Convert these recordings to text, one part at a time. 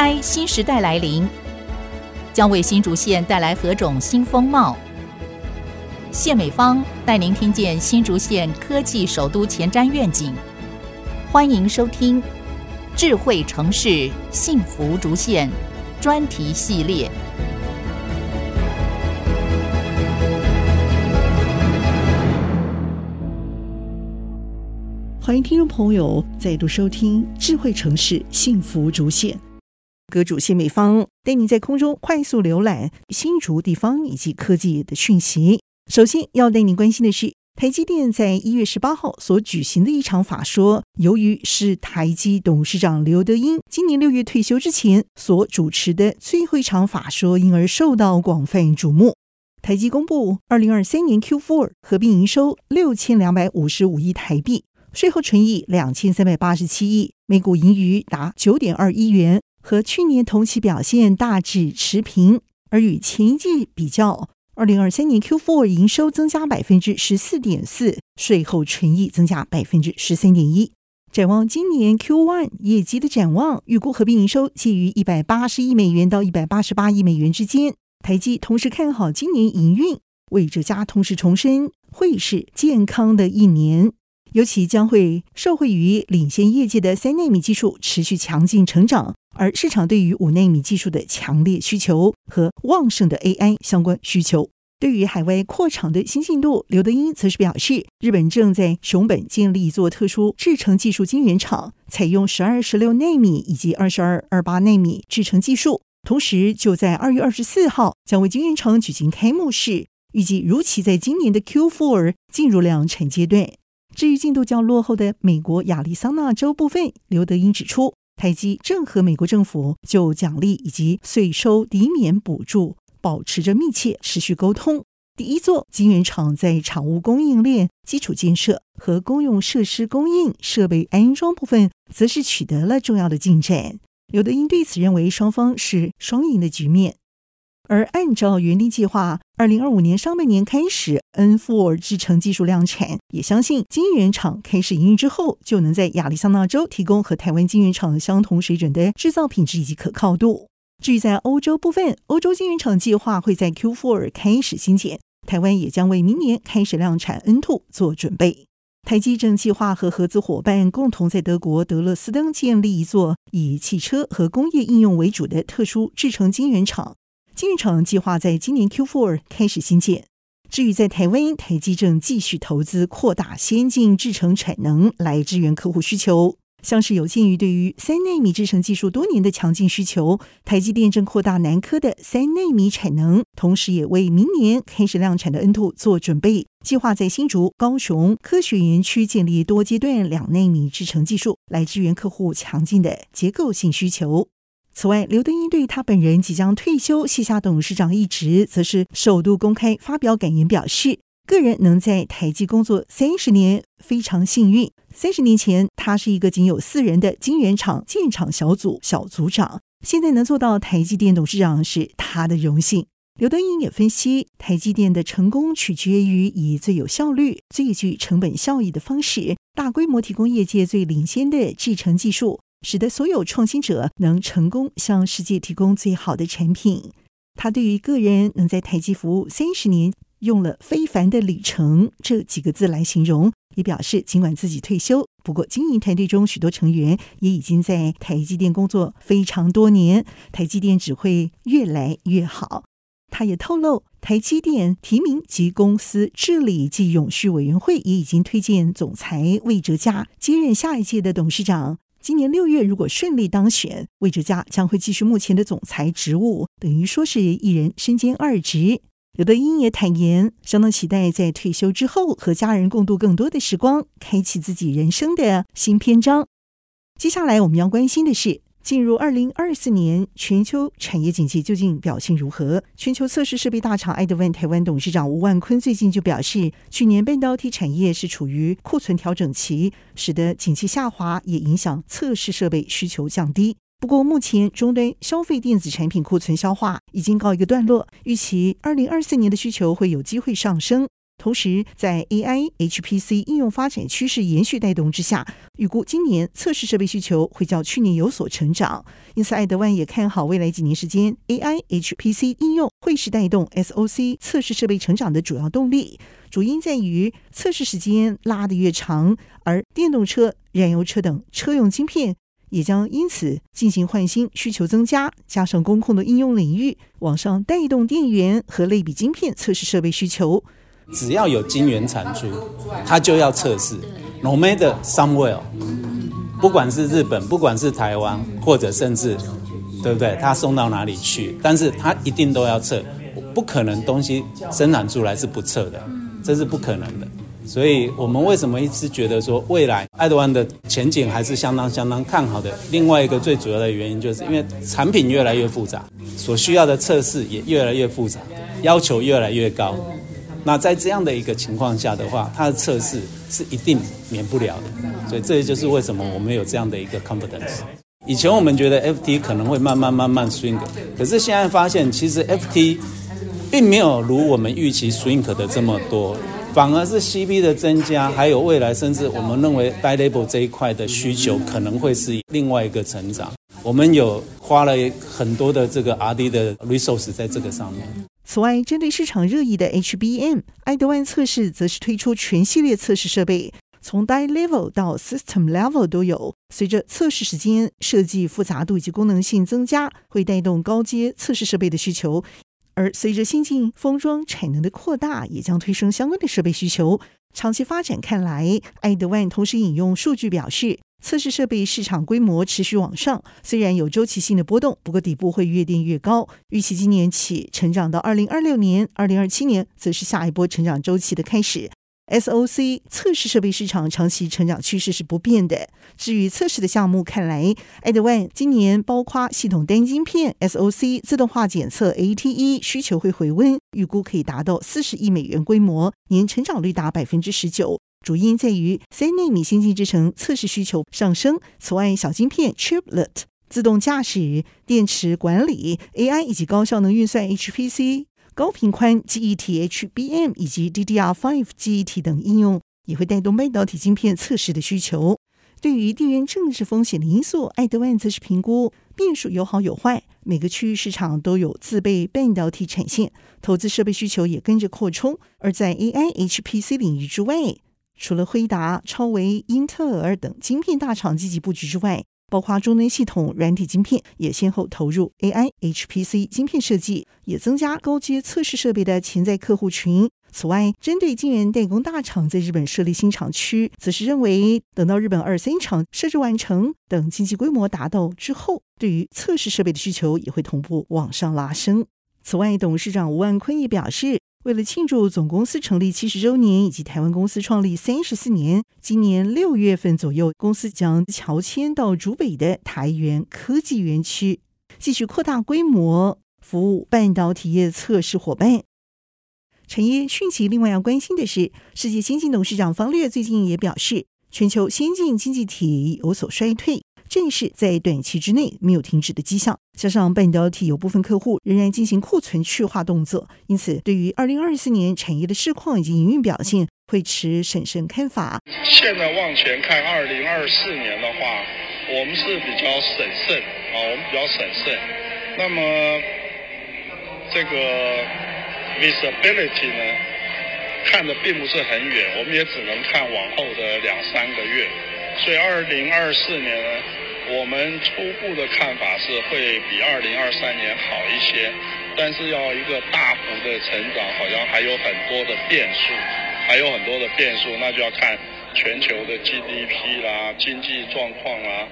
I 新时代来临，将为新竹县带来何种新风貌？谢美芳带您听见新竹县科技首都前瞻愿景。欢迎收听《智慧城市幸福竹县》专题系列。欢迎听众朋友再度收听《智慧城市幸福竹县》，阁主谢美芳带您在空中快速浏览新竹地方以及科技的讯息。首先要带您关心的是，台积电在一月十八号所举行的一场法说，由于是台积董事长刘德英今年六月退休之前所主持的最后一场法说，因而受到广泛瞩目。台积公布二零二三年 Q4 合并营收六千两百五十五亿台币。税后纯益两千三百八十七亿，每股盈余达九点二亿元，和去年同期表现大致持平。而与前一季比较，二零二三年 Q4 营收增加百分之十四点四，税后纯益增加百分之十三点一。展望今年 Q1 业绩的展望，预估合并营收介于一百八十亿美元到一百八十八亿美元之间。台积同时看好今年营运，为这家同时重申会是健康的一年。尤其将会受惠于领先业界的三纳米技术持续强劲成长，而市场对于五纳米技术的强烈需求和旺盛的 AI 相关需求。对于海外扩厂的新进度，刘德英则是表示，日本正在熊本建立一座特殊制程技术晶圆厂，采用十二、十六纳米以及二十二、二八纳米制程技术。同时，就在二月二十四号将为晶圆厂举行开幕式，预计如期在今年的 Q4 进入量产阶段。至于进度较落后的美国亚利桑那州部分，刘德英指出，台积正和美国政府就奖励以及税收抵免补助保持着密切持续沟通。第一座晶圆厂在厂务供应链基础建设和公用设施供应设备安装部分，则是取得了重要的进展。刘德英对此认为，双方是双赢的局面。而按照原定计划，二零二五年上半年开始 N4 制程技术量产，也相信晶圆厂开始营运之后，就能在亚利桑那州提供和台湾晶圆厂相同水准的制造品质以及可靠度。至于在欧洲部分，欧洲晶圆厂计划会在 Q4 开始新建，台湾也将为明年开始量产 N2 做准备。台积正计划和合资伙伴共同在德国德勒斯登建立一座以汽车和工业应用为主的特殊制程晶圆厂。晶圆厂计划在今年 Q4 开始新建。至于在台湾，台积正继续投资扩大先进制程产能来支援客户需求。像是有鉴于对于三纳米制程技术多年的强劲需求，台积电正扩大南科的三纳米产能，同时也为明年开始量产的 N2 做准备。计划在新竹、高雄科学园区建立多阶段两纳米制程技术，来支援客户强劲的结构性需求。此外，刘德英对他本人即将退休卸下董事长一职，则是首度公开发表感言，表示个人能在台积工作三十年非常幸运。三十年前，他是一个仅有四人的晶圆厂建厂小组小组长，现在能做到台积电董事长是他的荣幸。刘德英也分析，台积电的成功取决于以最有效率、最具成本效益的方式，大规模提供业界最领先的制程技术。使得所有创新者能成功向世界提供最好的产品。他对于个人能在台积服务三十年，用了“非凡的里程”这几个字来形容，也表示尽管自己退休，不过经营团队中许多成员也已经在台积电工作非常多年，台积电只会越来越好。他也透露，台积电提名及公司治理及永续委员会也已经推荐总裁魏哲嘉接任下一届的董事长。今年六月，如果顺利当选，魏哲家将会继续目前的总裁职务，等于说是一人身兼二职。刘德英也坦言，相当期待在退休之后和家人共度更多的时光，开启自己人生的新篇章。接下来我们要关心的是。进入二零二四年，全球产业景气究竟表现如何？全球测试设备大厂爱德万台湾董事长吴万坤最近就表示，去年半导体产业是处于库存调整期，使得景气下滑，也影响测试设备需求降低。不过，目前终端消费电子产品库存消化已经告一个段落，预期二零二四年的需求会有机会上升。同时，在 AI、HPC 应用发展趋势延续带动之下，预估今年测试设备需求会较去年有所成长。因此，爱德万也看好未来几年时间，AI、HPC 应用会是带动 SOC 测试设备成长的主要动力。主因在于测试时间拉得越长，而电动车、燃油车等车用晶片也将因此进行换新，需求增加，加上工控的应用领域往上带动电源和类比晶片测试设备需求。只要有晶圆产出，它就要测试。Nomad somewhere，不管是日本，不管是台湾，或者甚至，对不对？它送到哪里去？但是它一定都要测，不可能东西生产出来是不测的，这是不可能的。所以我们为什么一直觉得说未来爱德万的前景还是相当相当看好的？另外一个最主要的原因，就是因为产品越来越复杂，所需要的测试也越来越复杂，要求越来越高。那在这样的一个情况下的话，它的测试是一定免不了的，所以这也就是为什么我们有这样的一个 confidence。以前我们觉得 FT 可能会慢慢慢慢 swing，可是现在发现其实 FT 并没有如我们预期 swing 的这么多，反而是 CP 的增加，还有未来甚至我们认为 die level 这一块的需求可能会是另外一个成长。我们有花了很多的这个 RD 的 resource 在这个上面。此外，针对市场热议的 HBM，爱德万测试则是推出全系列测试设备，从 die level 到 system level 都有。随着测试时间、设计复杂度及功能性增加，会带动高阶测试设备的需求。而随着先进封装产能的扩大，也将推升相关的设备需求。长期发展看来，爱德万同时引用数据表示。测试设备市场规模持续往上，虽然有周期性的波动，不过底部会越垫越高。预期今年起成长到二零二六年、二零二七年，则是下一波成长周期的开始。SOC 测试设备市场长期成长趋势是不变的。至于测试的项目，看来爱德万今年包括系统单晶片、SOC 自动化检测 ATE 需求会回温，预估可以达到四十亿美元规模，年成长率达百分之十九。主因在于三奈米先进制程测试需求上升。此外，小晶片 Chiplet、自动驾驶、电池管理、AI 以及高效能运算 HPC、高频宽记忆体 HBM 以及 DDR5 记忆体等应用，也会带动半导体晶片测试的需求。对于地缘政治风险的因素，爱德万则是评估变数有好有坏，每个区域市场都有自备半导体产线，投资设备需求也跟着扩充。而在 AI、HPC 领域之外，除了辉达、超维、英特尔等晶片大厂积极布局之外，包括中端系统、软体晶片也先后投入 AI、HPC 晶片设计，也增加高阶测试设备的潜在客户群。此外，针对晶圆代工大厂在日本设立新厂区，则是认为等到日本二三厂设置完成，等经济规模达到之后，对于测试设备的需求也会同步往上拉升。此外，董事长吴万坤也表示。为了庆祝总公司成立七十周年以及台湾公司创立三十四年，今年六月份左右，公司将乔迁到竹北的台元科技园区，继续扩大规模，服务半导体业测试伙伴。产业讯息，另外要关心的是，世界先进董事长方略最近也表示，全球先进经济体有所衰退。正是在短期之内没有停止的迹象，加上半导体有部分客户仍然进行库存去化动作，因此对于二零二四年产业的市况以及营运表现会持审慎看法。现在往前看二零二四年的话，我们是比较审慎啊，我们比较审慎。那么这个 visibility 呢，看的并不是很远，我们也只能看往后的两三个月。所以二零二四年呢，我们初步的看法是会比二零二三年好一些，但是要一个大幅的成长，好像还有很多的变数，还有很多的变数，那就要看全球的 GDP 啦、经济状况啦，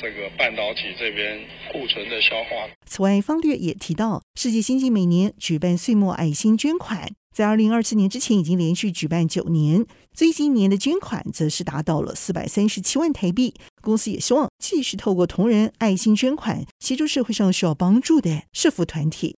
这个半导体这边库存的消化。此外，方略也提到，世界先进每年举办岁末爱心捐款。在二零二四年之前已经连续举办九年，最近一年的捐款则是达到了四百三十七万台币。公司也希望继续透过同仁爱心捐款，协助社会上需要帮助的社福团体。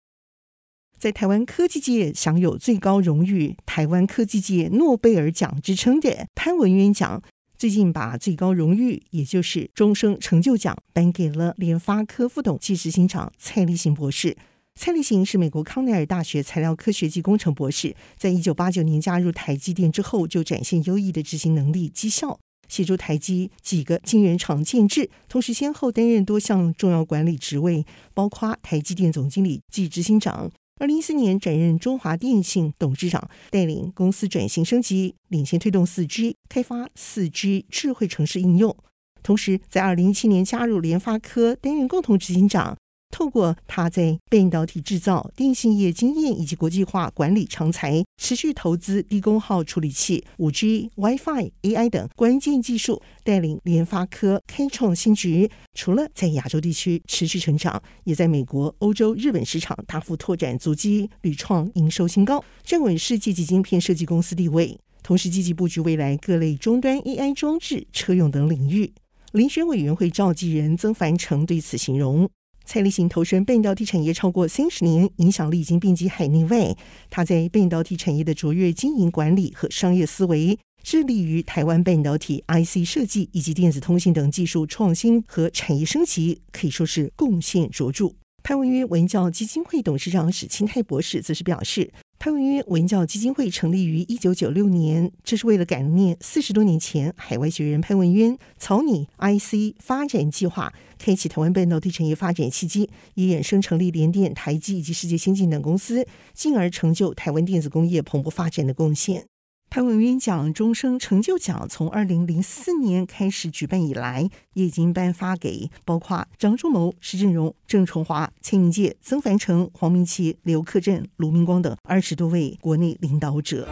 在台湾科技界享有最高荣誉“台湾科技界诺贝尔奖”之称的潘文渊奖，最近把最高荣誉，也就是终生成就奖，颁给了联发科副董暨执行长蔡立行博士。蔡立行是美国康奈尔大学材料科学及工程博士，在一九八九年加入台积电之后，就展现优异的执行能力绩效，协助台积几个晶圆厂建制，同时先后担任多项重要管理职位，包括台积电总经理暨执行长。二零一四年转任中华电信董事长，带领公司转型升级，领先推动四 G 开发，四 G 智慧城市应用。同时，在二零一七年加入联发科，担任共同执行长。透过他在半导体制造、电信业经验以及国际化管理长才，持续投资低功耗处理器、五 G、WiFi、AI 等关键技术，带领联发科开创新局。除了在亚洲地区持续成长，也在美国、欧洲、日本市场大幅拓展足迹，屡创营收新高，站稳世界级晶片设计公司地位。同时积极布局未来各类终端 AI 装置、车用等领域。遴选委员会召集人曾凡成对此形容。蔡立行投身半导体产业超过三十年，影响力已经遍及海内外。他在半导体产业的卓越经营管理和商业思维，致力于台湾半导体 IC 设计以及电子通信等技术创新和产业升级，可以说是贡献卓著。潘文渊文教基金会董事长史钦泰博士则是表示。潘文渊文教基金会成立于一九九六年，这是为了感念四十多年前海外学人潘文渊草拟 IC 发展计划，开启台湾半导体产业发展契机，也衍生成立联电、台积以及世界先进等公司，进而成就台湾电子工业蓬勃发展的贡献。潘文渊奖终生成就奖从二零零四年开始举办以来，也已经颁发给包括张忠谋、施振荣、郑崇华、蔡明介、曾凡成、黄明奇、刘克振、卢明光等二十多位国内领导者。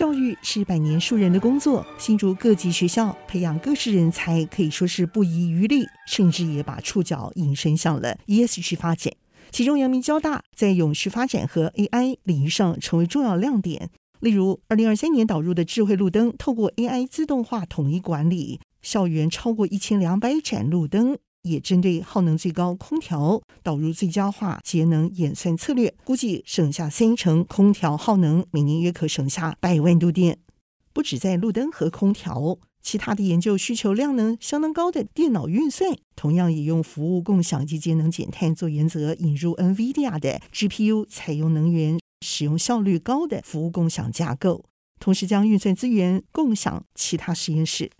教育是百年树人的工作，新竹各级学校培养各式人才，可以说是不遗余力，甚至也把触角引伸向了 ESG 发展。其中，阳明交大在永续发展和 AI 领域上成为重要亮点。例如，二零二三年导入的智慧路灯，透过 AI 自动化统一管理校园超过一千两百盏路灯。也针对耗能最高空调导入最佳化节能演算策略，估计省下三成空调耗能，每年约可省下百万度电。不止在路灯和空调，其他的研究需求量呢相当高的电脑运算，同样也用服务共享及节能减碳做原则，引入 NVIDIA 的 GPU，采用能源使用效率高的服务共享架构，同时将运算资源共享其他实验室。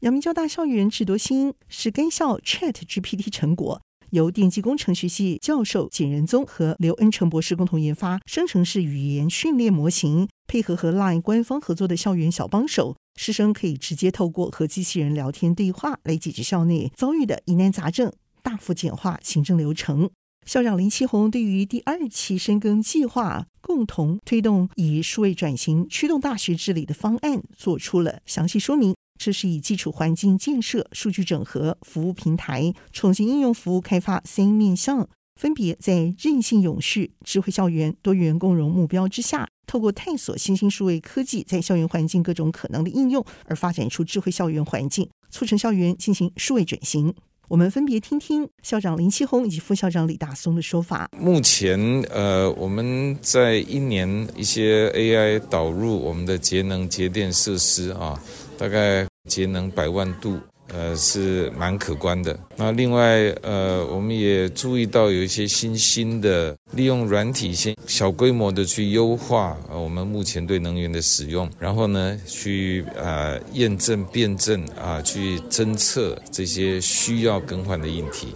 阳明交大校园智多星是该校 Chat GPT 成果，由电机工程学系教授简仁宗和刘恩成博士共同研发，生成式语言训练模型，配合和 LINE 官方合作的校园小帮手，师生可以直接透过和机器人聊天对话来解决校内遭遇的疑难杂症，大幅简化行政流程。校长林奇宏对于第二期深耕计划，共同推动以数位转型驱动大学治理的方案，做出了详细说明。这是以基础环境建设、数据整合、服务平台、创新应用服务开发三面向，分别在韧性永续、智慧校园、多元共融目标之下，透过探索新兴数位科技在校园环境各种可能的应用，而发展出智慧校园环境，促成校园进行数位转型。我们分别听听校长林奇宏以及副校长李大松的说法。目前，呃，我们在一年一些 AI 导入我们的节能节电设施啊，大概。节能百万度，呃，是蛮可观的。那另外，呃，我们也注意到有一些新兴的，利用软体先小规模的去优化，呃，我们目前对能源的使用，然后呢，去呃验证、辩证啊，去侦测这些需要更换的硬体。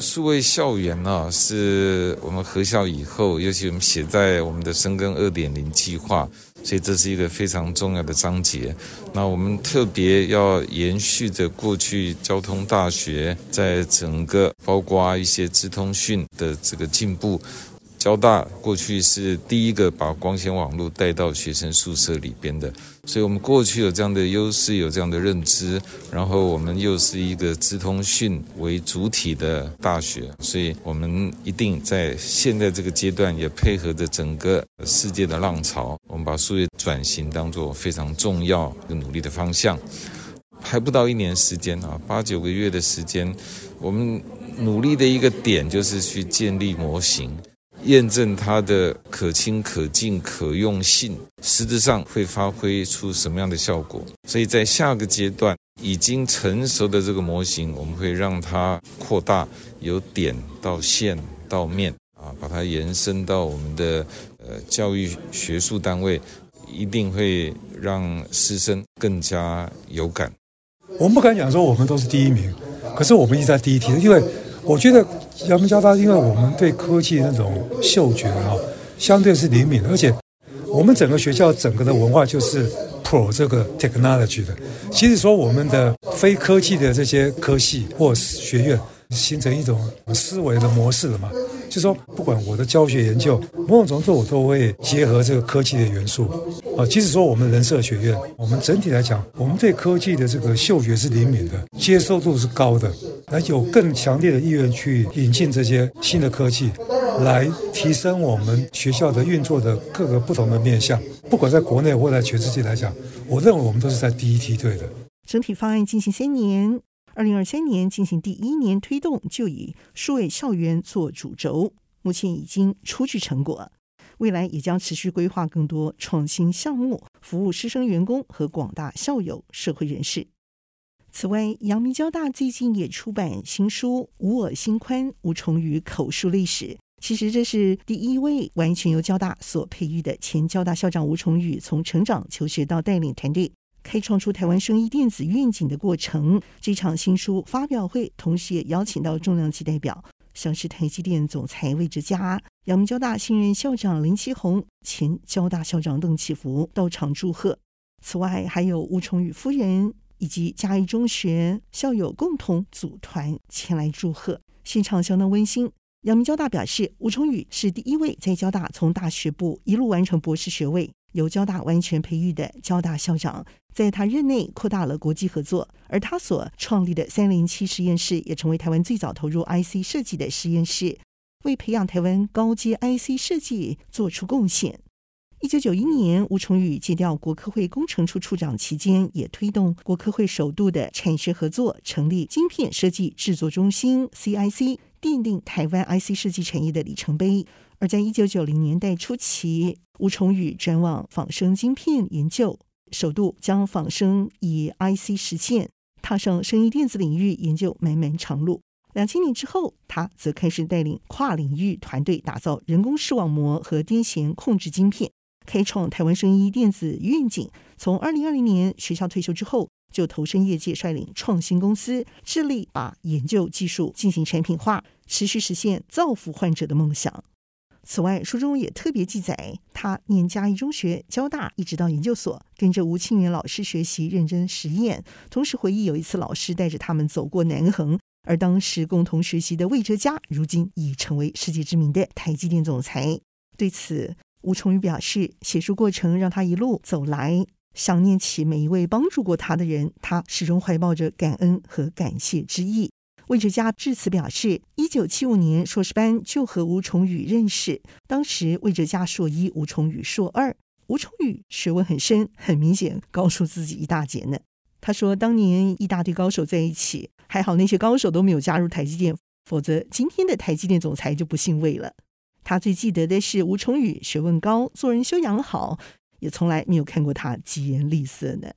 数位校园呢，是我们合校以后，尤其我们写在我们的深耕二点零计划。所以这是一个非常重要的章节。那我们特别要延续着过去交通大学在整个包括一些资通讯的这个进步。交大过去是第一个把光纤网络带到学生宿舍里边的，所以我们过去有这样的优势，有这样的认知，然后我们又是一个资通讯为主体的大学，所以我们一定在现在这个阶段也配合着整个世界的浪潮，我们把数位转型当作非常重要的努力的方向。还不到一年时间啊，八九个月的时间，我们努力的一个点就是去建立模型。验证它的可亲、可近、可用性，实质上会发挥出什么样的效果？所以在下个阶段，已经成熟的这个模型，我们会让它扩大，由点到线到面啊，把它延伸到我们的呃教育学术单位，一定会让师生更加有感。我们不敢讲说我们都是第一名，可是我们一直在第一梯，因为我觉得阳明交大，因为我们对科技那种嗅觉啊，相对是灵敏，而且我们整个学校整个的文化就是。Pro 这个 technology 的，其实说我们的非科技的这些科系或学院形成一种思维的模式了嘛，就说不管我的教学研究，某种程度我都会结合这个科技的元素啊。即使说我们人社学院，我们整体来讲，我们对科技的这个嗅觉是灵敏的，接受度是高的，那有更强烈的意愿去引进这些新的科技。来提升我们学校的运作的各个不同的面向，不管在国内或在全世界来讲，我认为我们都是在第一梯队的。整体方案进行三年，二零二三年进行第一年推动，就以数位校园做主轴，目前已经初具成果，未来也将持续规划更多创新项目，服务师生、员工和广大校友、社会人士。此外，阳明交大最近也出版新书《吾我心宽：吴崇宇口述历史》。其实这是第一位完全由交大所培育的前交大校长吴崇宇，从成长、求学到带领团队，开创出台湾生医电子愿景的过程。这场新书发表会，同时也邀请到重量级代表，像是台积电总裁魏哲家、阳明交大新任校长林奇宏、前交大校长邓启福到场祝贺。此外，还有吴崇宇夫人以及嘉义中学校友共同组团前来祝贺，现场相当温馨。阳明交大表示，吴崇宇是第一位在交大从大学部一路完成博士学位、由交大完全培育的交大校长。在他任内，扩大了国际合作，而他所创立的三零七实验室也成为台湾最早投入 IC 设计的实验室，为培养台湾高阶 IC 设计做出贡献。一九九一年，吴崇宇借调国科会工程处处长期间，也推动国科会首度的产学合作，成立晶片设计制作中心 （CIC）。奠定台湾 IC 设计产业的里程碑。而在一九九零年代初期，吴崇宇转往仿生晶片研究，首度将仿生以 IC 实现，踏上生医电子领域研究漫漫长路。两千年之后，他则开始带领跨领域团队打造人工视网膜和癫痫控制晶片，开创台湾生医电子愿景。从二零二零年学校退休之后，就投身业界，率领创新公司，致力把研究技术进行产品化，持续实现造福患者的梦想。此外，书中也特别记载，他念嘉义中学、交大，一直到研究所，跟着吴清源老师学习认真实验。同时回忆有一次老师带着他们走过南横，而当时共同学习的魏哲家，如今已成为世界知名的台积电总裁。对此，吴崇宇表示，写书过程让他一路走来。想念起每一位帮助过他的人，他始终怀抱着感恩和感谢之意。魏哲家致辞表示，一九七五年硕士班就和吴崇宇认识，当时魏哲家硕一，吴崇宇硕二。吴崇宇学问很深，很明显高出自己一大截呢。他说，当年一大堆高手在一起，还好那些高手都没有加入台积电，否则今天的台积电总裁就不姓魏了。他最记得的是吴崇宇学问高，做人修养好。也从来没有看过他疾言厉色呢。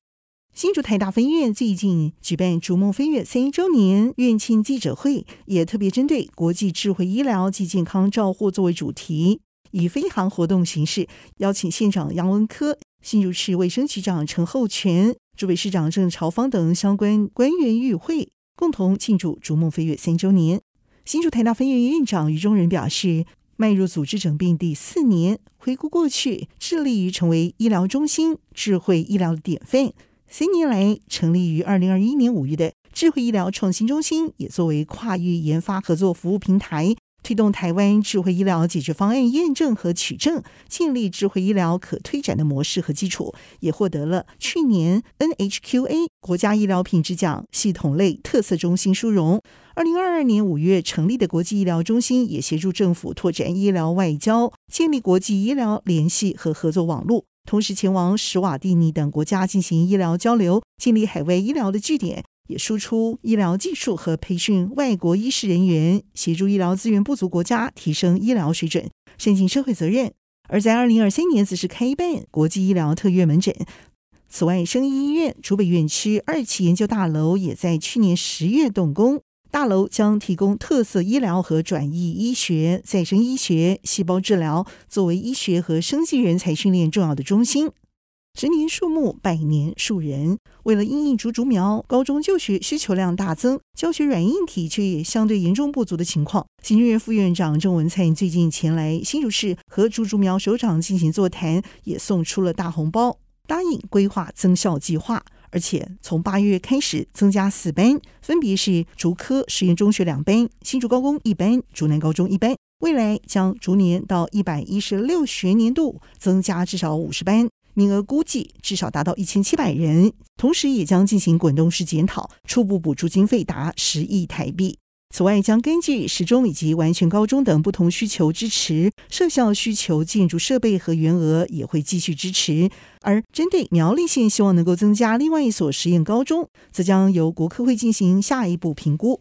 新竹台大分院最近举办“逐梦飞跃”三周年院庆记者会，也特别针对国际智慧医疗及健康照护作为主题，以飞航活动形式邀请县长杨文科、新竹市卫生局长陈厚全、竹北市长郑朝方等相关官员与会，共同庆祝“逐梦飞跃”三周年。新竹台大分院院长于中仁表示。迈入组织整并第四年，回顾过去，致力于成为医疗中心、智慧医疗的典范。三年来，成立于二零二一年五月的智慧医疗创新中心，也作为跨域研发合作服务平台，推动台湾智慧医疗解决方案验证和取证，建立智慧医疗可推展的模式和基础，也获得了去年 NHQA 国家医疗品质奖系统类特色中心殊荣。二零二二年五月成立的国际医疗中心，也协助政府拓展医疗外交，建立国际医疗联系和合作网络，同时前往史瓦蒂尼等国家进行医疗交流，建立海外医疗的据点，也输出医疗技术和培训外国医师人员，协助医疗资源不足国家提升医疗水准，申请社会责任。而在二零二三年，则是开办国际医疗特约门诊。此外，生医医院竹北院区二期研究大楼也在去年十月动工。大楼将提供特色医疗和转移医学、再生医学、细胞治疗，作为医学和生技人才训练重要的中心。十年树木，百年树人。为了因应竹竹苗，高中就学需求量大增，教学软硬体却也相对严重不足的情况。行政院副院长郑文灿最近前来新竹市和竹竹苗首长进行座谈，也送出了大红包，答应规划增校计划。而且从八月开始增加四班，分别是竹科实验中学两班、新竹高工一班、竹南高中一班。未来将逐年到一百一十六学年度增加至少五十班，名额估计至少达到一千七百人。同时，也将进行滚动式检讨，初步补助经费达十亿台币。此外，将根据时钟以及完全高中等不同需求支持设校需求建筑设备和员额也会继续支持。而针对苗栗县希望能够增加另外一所实验高中，则将由国科会进行下一步评估。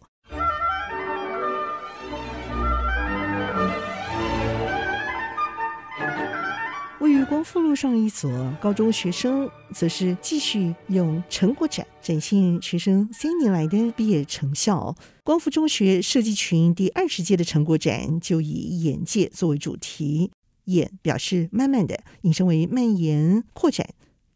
位于光复路上一所高中学生，则是继续用成果展展现学生三年来的毕业成效。光复中学设计群第二十届的成果展就以“眼界”作为主题，“眼”表示慢慢的，引申为蔓延扩展；“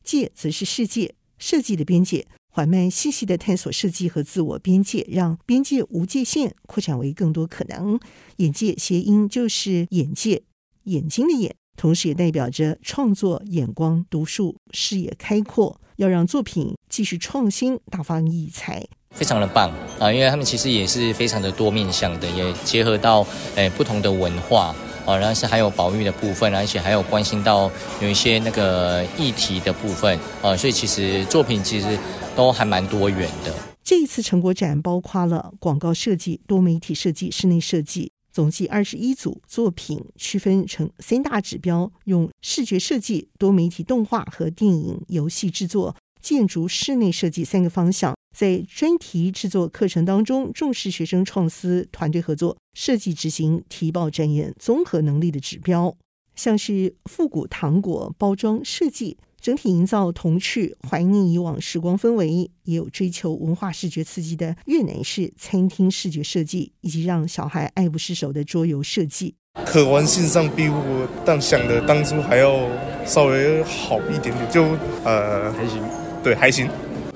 界”则是世界设计的边界，缓慢细细的探索设计和自我边界，让边界无界限，扩展为更多可能。“眼界”谐音就是眼界，眼睛的眼。同时也代表着创作眼光独树、视野开阔，要让作品继续创新、大放异彩，非常的棒啊！因为他们其实也是非常的多面向的，也结合到诶不同的文化啊，然后是还有保育的部分，而且还有关心到有一些那个议题的部分啊，所以其实作品其实都还蛮多元的。这一次成果展包括了广告设计、多媒体设计、室内设计。总计二十一组作品，区分成三大指标：用视觉设计、多媒体动画和电影、游戏制作、建筑室内设计三个方向。在专题制作课程当中，重视学生创思、团队合作、设计执行、提报展演综合能力的指标，像是复古糖果包装设计。整体营造童趣、怀念以往时光氛围，也有追求文化视觉刺激的越南式餐厅视觉设计，以及让小孩爱不释手的桌游设计。可玩性上比我当想的当初还要稍微好一点点，就呃还行，对还行。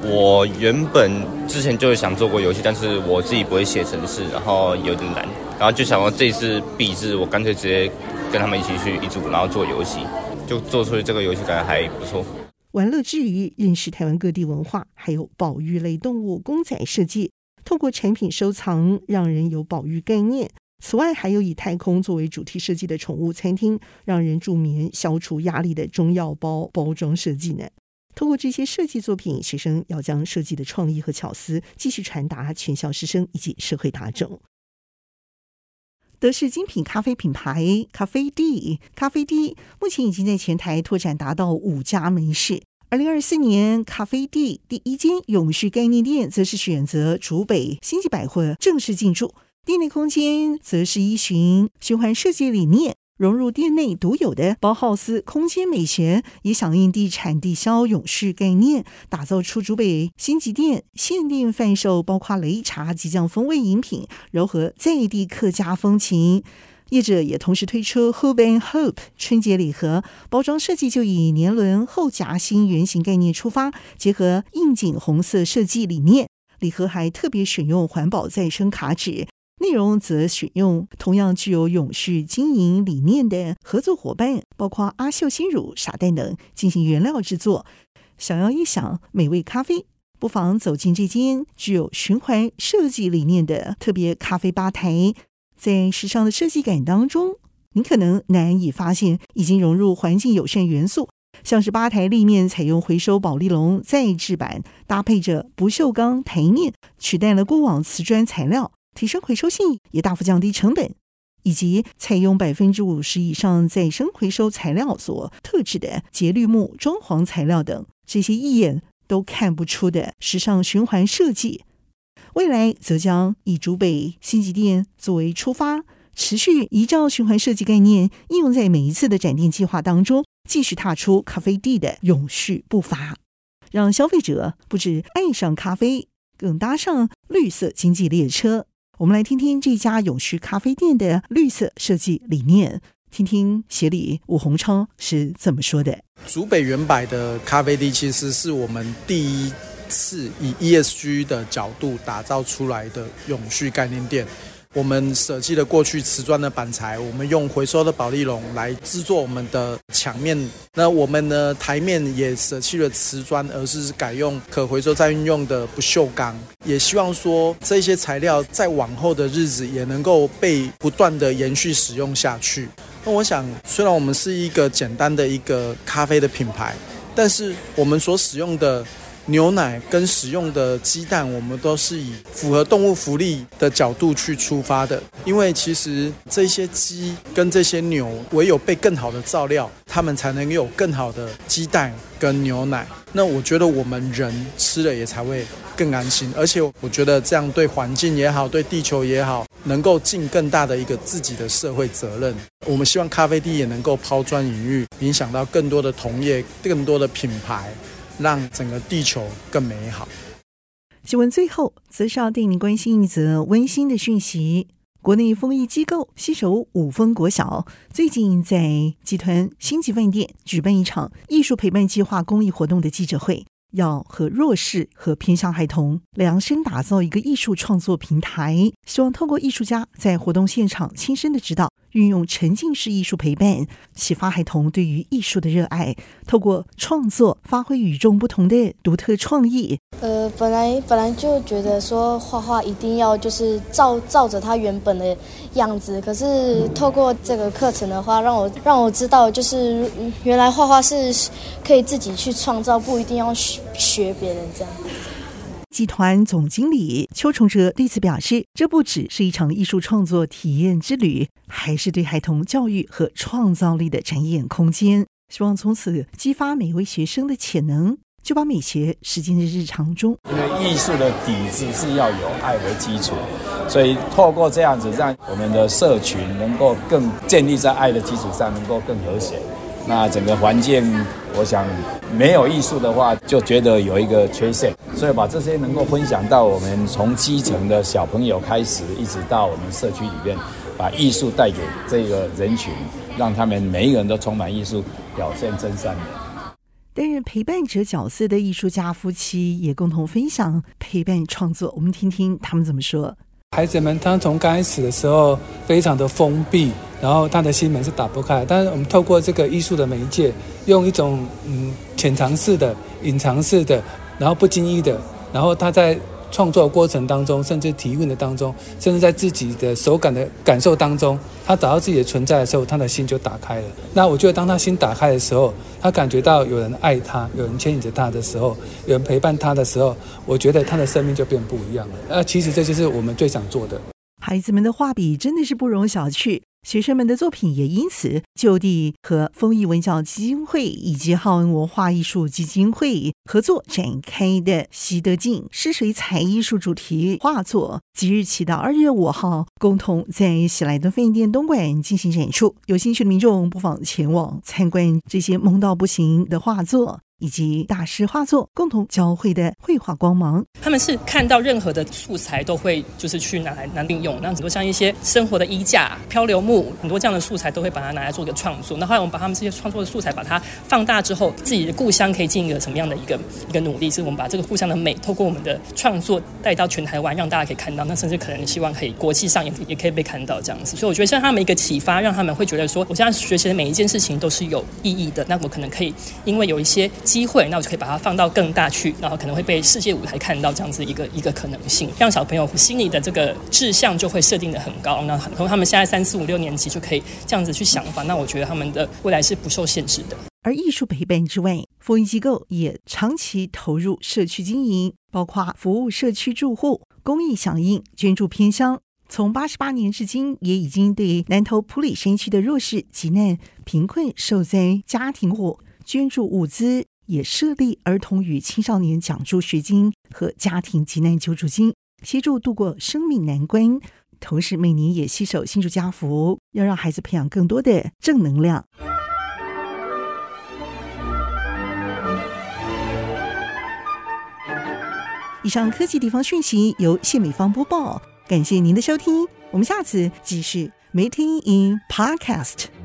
我原本之前就是想做过游戏，但是我自己不会写程式，然后有点难，然后就想说这次毕制，我干脆直接跟他们一起去一组，然后做游戏。就做出这个游戏，感觉还不错。玩乐之余，认识台湾各地文化，还有保育类动物公仔设计，透过产品收藏，让人有保育概念。此外，还有以太空作为主题设计的宠物餐厅，让人助眠、消除压力的中药包包装设计呢。透过这些设计作品，学生要将设计的创意和巧思继续传达全校师生以及社会大众。德式精品咖啡品牌咖啡 D，，咖啡 D 目前已经在全台拓展达到五家门市。二零二四年，咖啡地第一间永续概念店则是选择竹北星际百货正式进驻，店内空间则是依循循环设计理念。融入店内独有的包豪斯空间美学，也响应地产地销永续概念，打造出竹北星级店限定贩售，包括擂茶、激酱风味饮品，糅合在地客家风情。业者也同时推出 Hob and Hope 春节礼盒，包装设计就以年轮后夹心圆形概念出发，结合应景红色设计理念，礼盒还特别选用环保再生卡纸。内容则选用同样具有永续经营理念的合作伙伴，包括阿秀鲜乳、傻蛋等进行原料制作。想要一享美味咖啡，不妨走进这间具有循环设计理念的特别咖啡吧台。在时尚的设计感当中，您可能难以发现已经融入环境友善元素，像是吧台立面采用回收保丽龙再制板，搭配着不锈钢台面，取代了过往瓷砖材料。提升回收性，也大幅降低成本，以及采用百分之五十以上再生回收材料所特制的节绿木装潢材料等，这些一眼都看不出的时尚循环设计，未来则将以竹北星级店作为出发，持续依照循环设计概念应用在每一次的展店计划当中，继续踏出咖啡地的永续步伐。让消费者不止爱上咖啡，更搭上绿色经济列车。我们来听听这家永续咖啡店的绿色设计理念，听听协理伍鸿超是怎么说的。竹北原百的咖啡地其实是我们第一次以 ESG 的角度打造出来的永续概念店。我们舍弃了过去瓷砖的板材，我们用回收的保丽龙来制作我们的墙面。那我们呢，台面也舍弃了瓷砖，而是改用可回收再运用的不锈钢。也希望说这些材料在往后的日子也能够被不断的延续使用下去。那我想，虽然我们是一个简单的一个咖啡的品牌，但是我们所使用的。牛奶跟使用的鸡蛋，我们都是以符合动物福利的角度去出发的。因为其实这些鸡跟这些牛，唯有被更好的照料，它们才能有更好的鸡蛋跟牛奶。那我觉得我们人吃了也才会更安心。而且我觉得这样对环境也好，对地球也好，能够尽更大的一个自己的社会责任。我们希望咖啡地也能够抛砖引玉，影响到更多的同业、更多的品牌。让整个地球更美好。新闻最后，则是要带您关心一则温馨的讯息：国内风艺机构携手五峰国小，最近在集团星级饭店举办一场艺术陪伴计划公益活动的记者会，要和弱势和偏乡孩童量身打造一个艺术创作平台，希望透过艺术家在活动现场亲身的指导。运用沉浸式艺术陪伴，启发孩童对于艺术的热爱，透过创作发挥与众不同的独特创意。呃，本来本来就觉得说画画一定要就是照照着它原本的样子，可是透过这个课程的话，让我让我知道，就是原来画画是可以自己去创造，不一定要学学别人这样。集团总经理邱崇哲对此表示：“这不只是一场艺术创作体验之旅，还是对孩童教育和创造力的展演空间。希望从此激发每位学生的潜能，就把美学实践在日常中。因为艺术的底子是要有爱为基础，所以透过这样子，让我们的社群能够更建立在爱的基础上，能够更和谐。那整个环境，我想。”没有艺术的话，就觉得有一个缺陷，所以把这些能够分享到我们从基层的小朋友开始，一直到我们社区里面，把艺术带给这个人群，让他们每一个人都充满艺术，表现真善美。担任陪伴者角色的艺术家夫妻也共同分享陪伴创作，我们听听他们怎么说。孩子们，他从刚开始的时候非常的封闭。然后他的心门是打不开，但是我们透过这个艺术的媒介，用一种嗯潜藏式的、隐藏式的，然后不经意的，然后他在创作过程当中，甚至提问的当中，甚至在自己的手感的感受当中，他找到自己的存在的时候，他的心就打开了。那我觉得，当他心打开的时候，他感觉到有人爱他，有人牵引着他的时候，有人陪伴他的时候，我觉得他的生命就变不一样了。那其实这就是我们最想做的。孩子们的画笔真的是不容小觑。学生们的作品也因此就地和丰益文教基金会以及浩恩文化艺术基金会合作展开的“习得进湿水彩艺术”主题画作，即日起到二月五号，共同在喜来登饭店东莞进行展出。有兴趣的民众不妨前往参观这些萌到不行的画作。以及大师画作共同交汇的绘画光芒，他们是看到任何的素材都会就是去拿来拿利用，那很多像一些生活的衣架、漂流木，很多这样的素材都会把它拿来做一个创作。那后来我们把他们这些创作的素材把它放大之后，自己的故乡可以进一个什么样的一个一个努力？是我们把这个故乡的美透过我们的创作带到全台湾，让大家可以看到。那甚至可能希望可以国际上也也可以被看到这样子。所以我觉得像他们一个启发，让他们会觉得说，我现在学习的每一件事情都是有意义的。那我可能可以因为有一些。机会，那我就可以把它放到更大去，然后可能会被世界舞台看到这样子一个一个可能性，让小朋友心里的这个志向就会设定得很高。那很多他们现在三四五六年级就可以这样子去想法，那我觉得他们的未来是不受限制的。而艺术陪伴之外，丰益机构也长期投入社区经营，包括服务社区住户、公益响应、捐助偏乡。从八十八年至今，也已经对南投埔里山区的弱势、急难、贫困受灾家庭户捐助物资。也设立儿童与青少年奖助学金和家庭急难救助金，协助度过生命难关。同时，每年也携手新竹家福，要让孩子培养更多的正能量。以上科技地方讯息由谢美芳播报，感谢您的收听，我们下次继续。Meeting in Podcast。